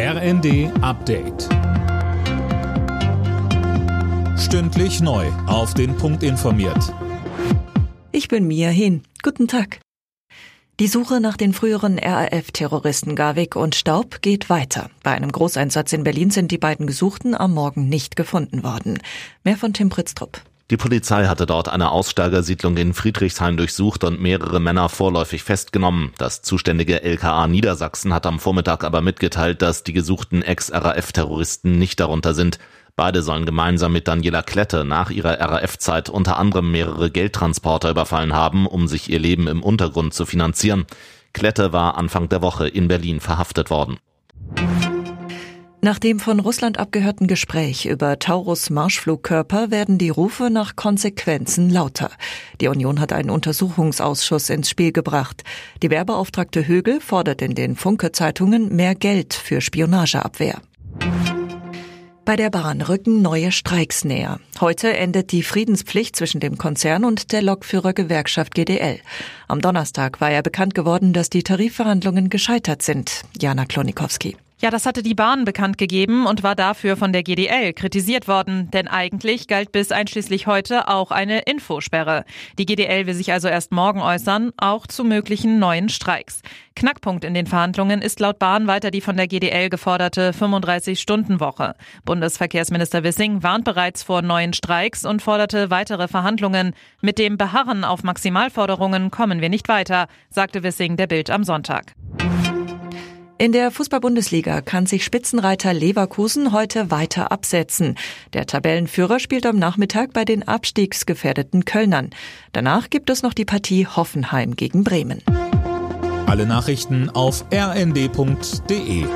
RND Update. Stündlich neu. Auf den Punkt informiert. Ich bin Mia Hin. Guten Tag. Die Suche nach den früheren RAF-Terroristen Garwig und Staub geht weiter. Bei einem Großeinsatz in Berlin sind die beiden Gesuchten am Morgen nicht gefunden worden. Mehr von Tim Pritztrup. Die Polizei hatte dort eine Aussteigersiedlung in Friedrichshain durchsucht und mehrere Männer vorläufig festgenommen. Das zuständige LKA Niedersachsen hat am Vormittag aber mitgeteilt, dass die gesuchten Ex-RAF-Terroristen nicht darunter sind. Beide sollen gemeinsam mit Daniela Klette nach ihrer RAF-Zeit unter anderem mehrere Geldtransporter überfallen haben, um sich ihr Leben im Untergrund zu finanzieren. Klette war Anfang der Woche in Berlin verhaftet worden. Nach dem von Russland abgehörten Gespräch über Taurus Marschflugkörper werden die Rufe nach Konsequenzen lauter. Die Union hat einen Untersuchungsausschuss ins Spiel gebracht. Die Werbeauftragte Högel fordert in den Funke-Zeitungen mehr Geld für Spionageabwehr. Bei der Bahn rücken neue Streiks näher. Heute endet die Friedenspflicht zwischen dem Konzern und der Lokführergewerkschaft GDL. Am Donnerstag war ja bekannt geworden, dass die Tarifverhandlungen gescheitert sind. Jana Klonikowski. Ja, das hatte die Bahn bekannt gegeben und war dafür von der GDL kritisiert worden, denn eigentlich galt bis einschließlich heute auch eine Infosperre. Die GDL will sich also erst morgen äußern, auch zu möglichen neuen Streiks. Knackpunkt in den Verhandlungen ist laut Bahn weiter die von der GDL geforderte 35-Stunden-Woche. Bundesverkehrsminister Wissing warnt bereits vor neuen Streiks und forderte weitere Verhandlungen. Mit dem Beharren auf Maximalforderungen kommen wir nicht weiter, sagte Wissing der Bild am Sonntag. In der Fußball-Bundesliga kann sich Spitzenreiter Leverkusen heute weiter absetzen. Der Tabellenführer spielt am Nachmittag bei den abstiegsgefährdeten Kölnern. Danach gibt es noch die Partie Hoffenheim gegen Bremen. Alle Nachrichten auf rnd.de